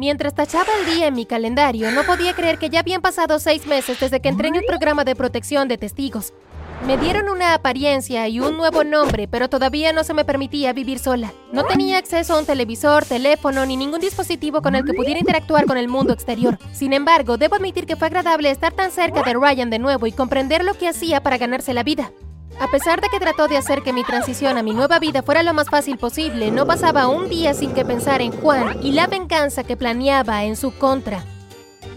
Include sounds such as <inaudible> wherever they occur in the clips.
Mientras tachaba el día en mi calendario, no podía creer que ya habían pasado seis meses desde que entré en el programa de protección de testigos. Me dieron una apariencia y un nuevo nombre, pero todavía no se me permitía vivir sola. No tenía acceso a un televisor, teléfono ni ningún dispositivo con el que pudiera interactuar con el mundo exterior. Sin embargo, debo admitir que fue agradable estar tan cerca de Ryan de nuevo y comprender lo que hacía para ganarse la vida. A pesar de que trató de hacer que mi transición a mi nueva vida fuera lo más fácil posible, no pasaba un día sin que pensar en Juan y la venganza que planeaba en su contra.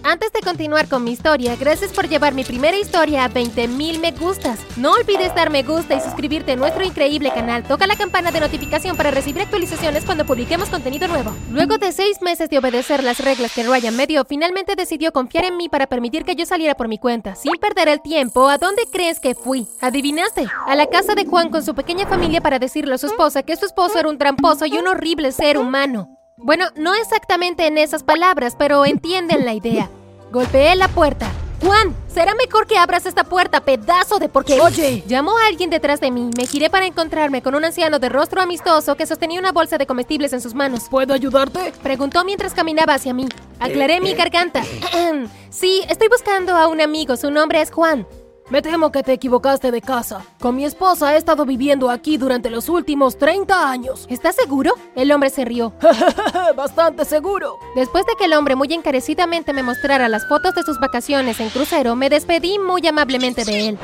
Antes de continuar con mi historia, gracias por llevar mi primera historia a 20.000 me gustas. No olvides dar me gusta y suscribirte a nuestro increíble canal. Toca la campana de notificación para recibir actualizaciones cuando publiquemos contenido nuevo. Luego de seis meses de obedecer las reglas que Ryan me dio, finalmente decidió confiar en mí para permitir que yo saliera por mi cuenta. Sin perder el tiempo, ¿a dónde crees que fui? ¿Adivinaste? A la casa de Juan con su pequeña familia para decirle a su esposa que su esposo era un tramposo y un horrible ser humano. Bueno, no exactamente en esas palabras, pero entienden la idea. Golpeé la puerta. Juan, será mejor que abras esta puerta, pedazo de porque... Oye. Llamó a alguien detrás de mí. Me giré para encontrarme con un anciano de rostro amistoso que sostenía una bolsa de comestibles en sus manos. ¿Puedo ayudarte? Preguntó mientras caminaba hacia mí. Aclaré mi garganta. <clears throat> sí, estoy buscando a un amigo. Su nombre es Juan. Me temo que te equivocaste de casa. Con mi esposa he estado viviendo aquí durante los últimos 30 años. ¿Estás seguro? El hombre se rió. <laughs> Bastante seguro. Después de que el hombre muy encarecidamente me mostrara las fotos de sus vacaciones en crucero, me despedí muy amablemente de él.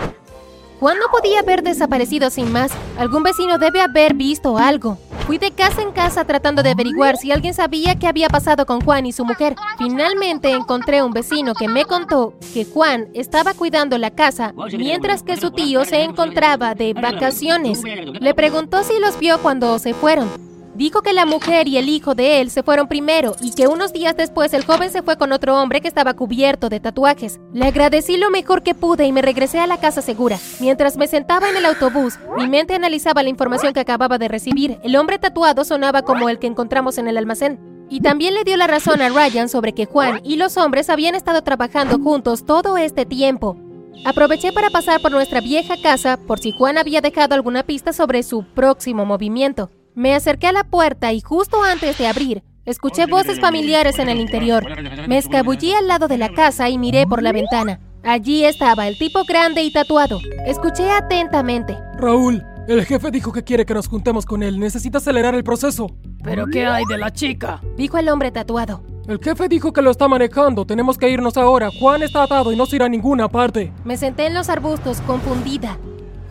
Juan no podía haber desaparecido sin más. Algún vecino debe haber visto algo. Fui de casa en casa tratando de averiguar si alguien sabía qué había pasado con Juan y su mujer. Finalmente encontré un vecino que me contó que Juan estaba cuidando la casa mientras que su tío se encontraba de vacaciones. Le preguntó si los vio cuando se fueron. Dijo que la mujer y el hijo de él se fueron primero y que unos días después el joven se fue con otro hombre que estaba cubierto de tatuajes. Le agradecí lo mejor que pude y me regresé a la casa segura. Mientras me sentaba en el autobús, mi mente analizaba la información que acababa de recibir. El hombre tatuado sonaba como el que encontramos en el almacén. Y también le dio la razón a Ryan sobre que Juan y los hombres habían estado trabajando juntos todo este tiempo. Aproveché para pasar por nuestra vieja casa por si Juan había dejado alguna pista sobre su próximo movimiento. Me acerqué a la puerta y justo antes de abrir, escuché voces familiares en el interior. Me escabullí al lado de la casa y miré por la ventana. Allí estaba el tipo grande y tatuado. Escuché atentamente. Raúl, el jefe dijo que quiere que nos juntemos con él. Necesita acelerar el proceso. ¿Pero qué hay de la chica? Dijo el hombre tatuado. El jefe dijo que lo está manejando. Tenemos que irnos ahora. Juan está atado y no se irá a ninguna parte. Me senté en los arbustos, confundida.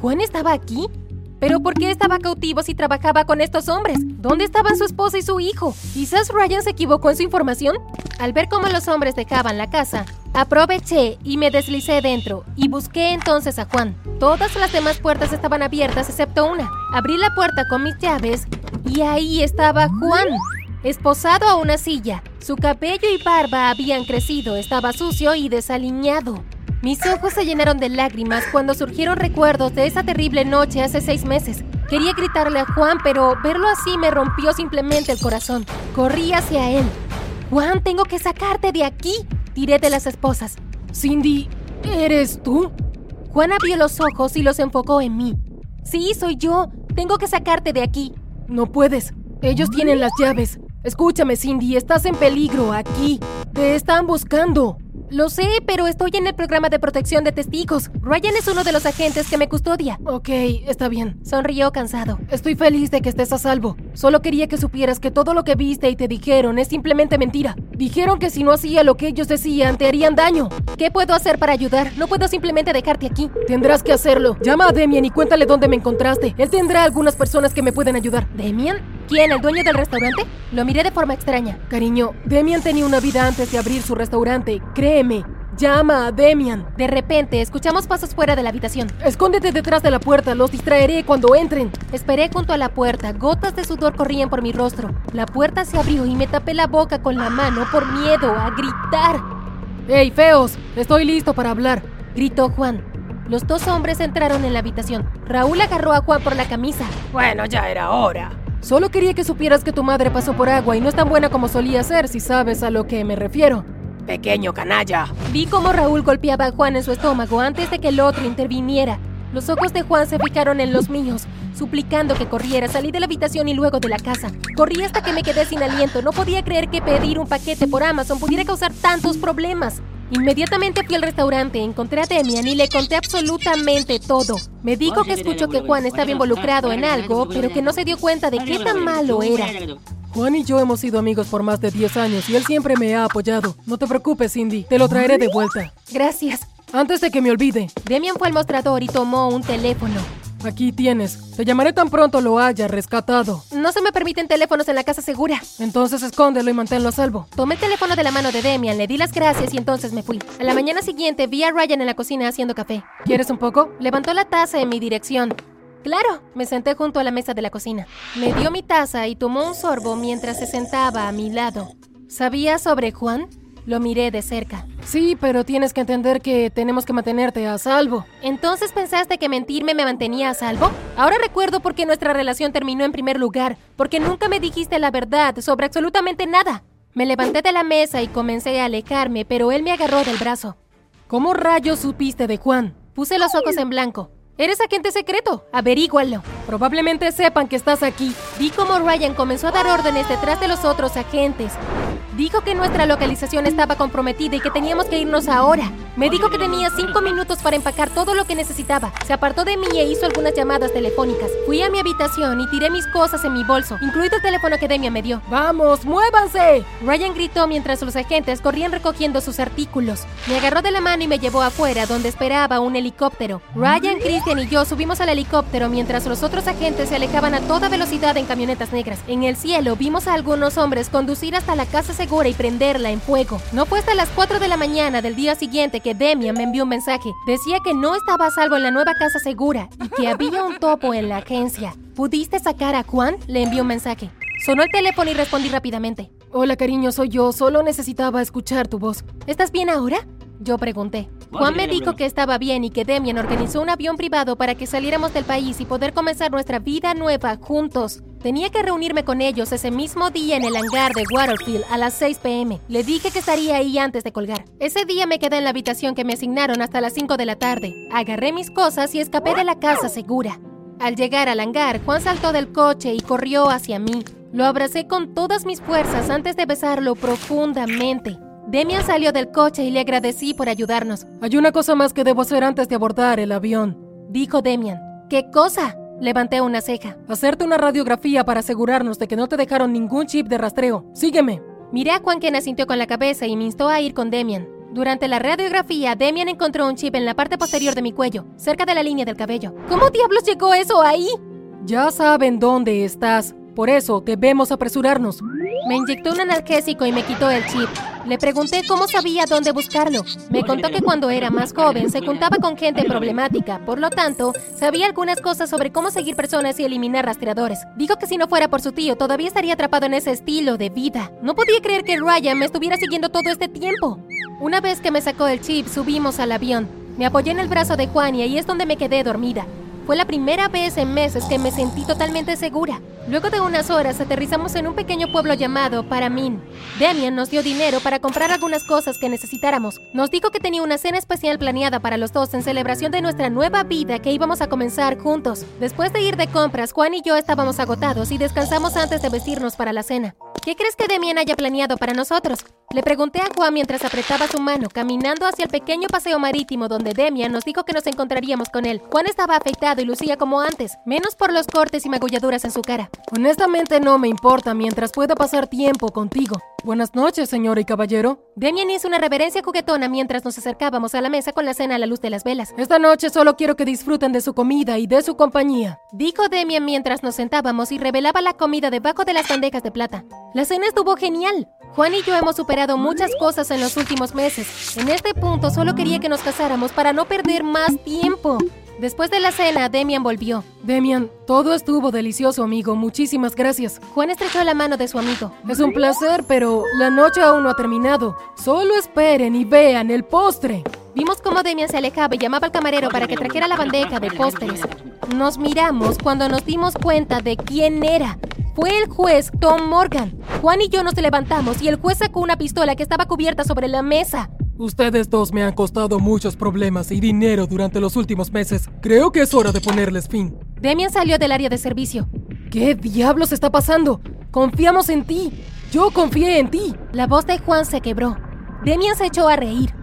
¿Juan estaba aquí? ¿Pero por qué estaba cautivo si trabajaba con estos hombres? ¿Dónde estaban su esposa y su hijo? ¿Quizás Ryan se equivocó en su información? Al ver cómo los hombres dejaban la casa, aproveché y me deslicé dentro y busqué entonces a Juan. Todas las demás puertas estaban abiertas excepto una. Abrí la puerta con mis llaves y ahí estaba Juan, esposado a una silla. Su cabello y barba habían crecido, estaba sucio y desaliñado. Mis ojos se llenaron de lágrimas cuando surgieron recuerdos de esa terrible noche hace seis meses. Quería gritarle a Juan, pero verlo así me rompió simplemente el corazón. Corrí hacia él. Juan, tengo que sacarte de aquí. Tiré de las esposas. Cindy, ¿eres tú? Juan abrió los ojos y los enfocó en mí. Sí, soy yo. Tengo que sacarte de aquí. No puedes. Ellos tienen las llaves. Escúchame, Cindy, estás en peligro aquí. Te están buscando. Lo sé, pero estoy en el programa de protección de testigos. Ryan es uno de los agentes que me custodia. Ok, está bien. Sonrió cansado. Estoy feliz de que estés a salvo. Solo quería que supieras que todo lo que viste y te dijeron es simplemente mentira. Dijeron que si no hacía lo que ellos decían, te harían daño. ¿Qué puedo hacer para ayudar? No puedo simplemente dejarte aquí. Tendrás que hacerlo. Llama a Demian y cuéntale dónde me encontraste. Él tendrá algunas personas que me pueden ayudar. ¿Demian? ¿Quién? ¿El dueño del restaurante? Lo miré de forma extraña. Cariño, Demian tenía una vida antes de abrir su restaurante. Créeme. Llama a Demian. De repente, escuchamos pasos fuera de la habitación. Escóndete detrás de la puerta, los distraeré cuando entren. Esperé junto a la puerta, gotas de sudor corrían por mi rostro. La puerta se abrió y me tapé la boca con la mano por miedo a gritar. ¡Ey, feos! Estoy listo para hablar, gritó Juan. Los dos hombres entraron en la habitación. Raúl agarró a Juan por la camisa. Bueno, ya era hora. Solo quería que supieras que tu madre pasó por agua y no es tan buena como solía ser, si sabes a lo que me refiero. Pequeño canalla. Vi cómo Raúl golpeaba a Juan en su estómago antes de que el otro interviniera. Los ojos de Juan se fijaron en los míos. suplicando que corriera. Salí de la habitación y luego de la casa. Corrí hasta que me quedé sin aliento. No podía creer que pedir un paquete por Amazon pudiera causar tantos problemas. Inmediatamente fui al restaurante, encontré a Demian y le conté absolutamente todo. Me dijo que escuchó que Juan estaba involucrado en algo, pero que no se dio cuenta de qué tan malo era. Juan y yo hemos sido amigos por más de 10 años y él siempre me ha apoyado. No te preocupes, Cindy, te lo traeré de vuelta. Gracias. Antes de que me olvide, Demian fue al mostrador y tomó un teléfono. Aquí tienes. Te llamaré tan pronto lo haya rescatado. No se me permiten teléfonos en la casa segura. Entonces escóndelo y manténlo a salvo. Tomé el teléfono de la mano de Demian, le di las gracias y entonces me fui. A la mañana siguiente vi a Ryan en la cocina haciendo café. ¿Quieres un poco? Levantó la taza en mi dirección. Claro, me senté junto a la mesa de la cocina. Me dio mi taza y tomó un sorbo mientras se sentaba a mi lado. ¿Sabía sobre Juan? Lo miré de cerca. Sí, pero tienes que entender que tenemos que mantenerte a salvo. ¿Entonces pensaste que mentirme me mantenía a salvo? Ahora recuerdo por qué nuestra relación terminó en primer lugar, porque nunca me dijiste la verdad sobre absolutamente nada. Me levanté de la mesa y comencé a alejarme, pero él me agarró del brazo. ¿Cómo rayos supiste de Juan? Puse los ojos en blanco. Eres agente secreto, averígualo. Probablemente sepan que estás aquí. Vi cómo Ryan comenzó a dar órdenes detrás de los otros agentes. Dijo que nuestra localización estaba comprometida y que teníamos que irnos ahora. Me dijo que tenía cinco minutos para empacar todo lo que necesitaba. Se apartó de mí e hizo algunas llamadas telefónicas. Fui a mi habitación y tiré mis cosas en mi bolso, incluido el teléfono que Demian me dio. ¡Vamos, muévanse! Ryan gritó mientras los agentes corrían recogiendo sus artículos. Me agarró de la mano y me llevó afuera, donde esperaba un helicóptero. Ryan, Christian y yo subimos al helicóptero mientras los otros agentes se alejaban a toda velocidad en camionetas negras. En el cielo vimos a algunos hombres conducir hasta la casa segura y prenderla en fuego. No fue hasta las 4 de la mañana del día siguiente que Demian me envió un mensaje. Decía que no estaba a salvo en la nueva casa segura y que había un topo en la agencia. ¿Pudiste sacar a Juan? Le envió un mensaje. Sonó el teléfono y respondí rápidamente. Hola, cariño, soy yo. Solo necesitaba escuchar tu voz. ¿Estás bien ahora? Yo pregunté. Juan me dijo que estaba bien y que Demian organizó un avión privado para que saliéramos del país y poder comenzar nuestra vida nueva juntos. Tenía que reunirme con ellos ese mismo día en el hangar de Waterfield a las 6 pm. Le dije que estaría ahí antes de colgar. Ese día me quedé en la habitación que me asignaron hasta las 5 de la tarde. Agarré mis cosas y escapé de la casa segura. Al llegar al hangar, Juan saltó del coche y corrió hacia mí. Lo abracé con todas mis fuerzas antes de besarlo profundamente. Demian salió del coche y le agradecí por ayudarnos. Hay una cosa más que debo hacer antes de abordar el avión. Dijo Demian. ¿Qué cosa? Levanté una ceja. Hacerte una radiografía para asegurarnos de que no te dejaron ningún chip de rastreo. Sígueme. Miré a Juan quien asintió con la cabeza y me instó a ir con Demian. Durante la radiografía, Demian encontró un chip en la parte posterior de mi cuello, cerca de la línea del cabello. ¿Cómo diablos llegó eso ahí? Ya saben dónde estás. Por eso debemos apresurarnos. Me inyectó un analgésico y me quitó el chip. Le pregunté cómo sabía dónde buscarlo. Me contó que cuando era más joven se juntaba con gente problemática, por lo tanto, sabía algunas cosas sobre cómo seguir personas y eliminar rastreadores. Dijo que si no fuera por su tío, todavía estaría atrapado en ese estilo de vida. No podía creer que Ryan me estuviera siguiendo todo este tiempo. Una vez que me sacó el chip, subimos al avión. Me apoyé en el brazo de Juan y es donde me quedé dormida. Fue la primera vez en meses que me sentí totalmente segura. Luego de unas horas aterrizamos en un pequeño pueblo llamado Paramin. Demian nos dio dinero para comprar algunas cosas que necesitáramos. Nos dijo que tenía una cena especial planeada para los dos en celebración de nuestra nueva vida que íbamos a comenzar juntos. Después de ir de compras, Juan y yo estábamos agotados y descansamos antes de vestirnos para la cena. ¿Qué crees que Demian haya planeado para nosotros? Le pregunté a Juan mientras apretaba su mano, caminando hacia el pequeño paseo marítimo donde Demian nos dijo que nos encontraríamos con él. Juan estaba afeitado y lucía como antes, menos por los cortes y magulladuras en su cara. Honestamente no me importa mientras pueda pasar tiempo contigo. Buenas noches, señora y caballero. Demian hizo una reverencia juguetona mientras nos acercábamos a la mesa con la cena a la luz de las velas. Esta noche solo quiero que disfruten de su comida y de su compañía. Dijo Demian mientras nos sentábamos y revelaba la comida debajo de las bandejas de plata. La cena estuvo genial. Juan y yo hemos superado muchas cosas en los últimos meses. En este punto solo quería que nos casáramos para no perder más tiempo. Después de la cena, Demian volvió. Demian, todo estuvo delicioso, amigo. Muchísimas gracias. Juan estrechó la mano de su amigo. Es un placer, pero la noche aún no ha terminado. Solo esperen y vean el postre. Vimos cómo Demian se alejaba y llamaba al camarero para que trajera la bandeja de postres. Nos miramos cuando nos dimos cuenta de quién era. Fue el juez Tom Morgan. Juan y yo nos levantamos y el juez sacó una pistola que estaba cubierta sobre la mesa. Ustedes dos me han costado muchos problemas y dinero durante los últimos meses. Creo que es hora de ponerles fin. Demian salió del área de servicio. ¿Qué diablos está pasando? Confiamos en ti. Yo confié en ti. La voz de Juan se quebró. Demian se echó a reír.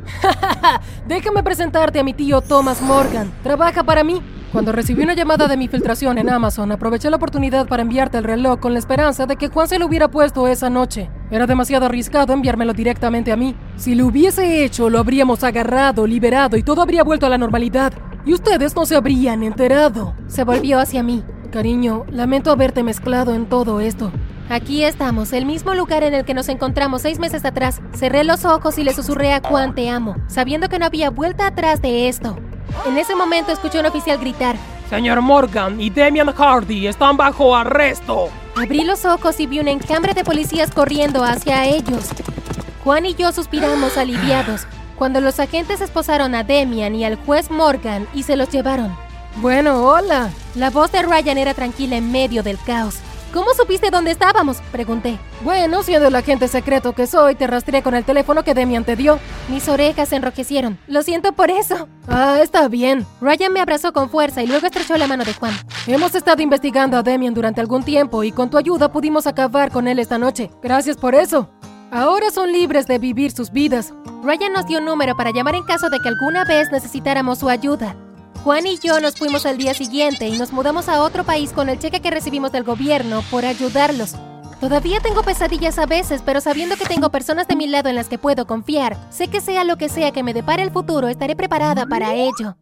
<laughs> Déjame presentarte a mi tío Thomas Morgan. Trabaja para mí. Cuando recibí una llamada de mi filtración en Amazon, aproveché la oportunidad para enviarte el reloj con la esperanza de que Juan se lo hubiera puesto esa noche. Era demasiado arriesgado enviármelo directamente a mí. Si lo hubiese hecho, lo habríamos agarrado, liberado y todo habría vuelto a la normalidad. Y ustedes no se habrían enterado. Se volvió hacia mí. Cariño, lamento haberte mezclado en todo esto. Aquí estamos, el mismo lugar en el que nos encontramos seis meses atrás. Cerré los ojos y le susurré a Juan te amo, sabiendo que no había vuelta atrás de esto. En ese momento escuché a un oficial gritar. Señor Morgan y Demian Hardy están bajo arresto. Abrí los ojos y vi un encambre de policías corriendo hacia ellos. Juan y yo suspiramos aliviados cuando los agentes esposaron a Demian y al juez Morgan y se los llevaron. Bueno, hola. La voz de Ryan era tranquila en medio del caos. ¿Cómo supiste dónde estábamos? Pregunté. Bueno, siendo el agente secreto que soy, te rastreé con el teléfono que Demian te dio. Mis orejas se enrojecieron. Lo siento por eso. Ah, está bien. Ryan me abrazó con fuerza y luego estrechó la mano de Juan. Hemos estado investigando a Demian durante algún tiempo y con tu ayuda pudimos acabar con él esta noche. Gracias por eso. Ahora son libres de vivir sus vidas. Ryan nos dio un número para llamar en caso de que alguna vez necesitáramos su ayuda. Juan y yo nos fuimos al día siguiente y nos mudamos a otro país con el cheque que recibimos del gobierno por ayudarlos. Todavía tengo pesadillas a veces, pero sabiendo que tengo personas de mi lado en las que puedo confiar, sé que sea lo que sea que me depare el futuro, estaré preparada para ello.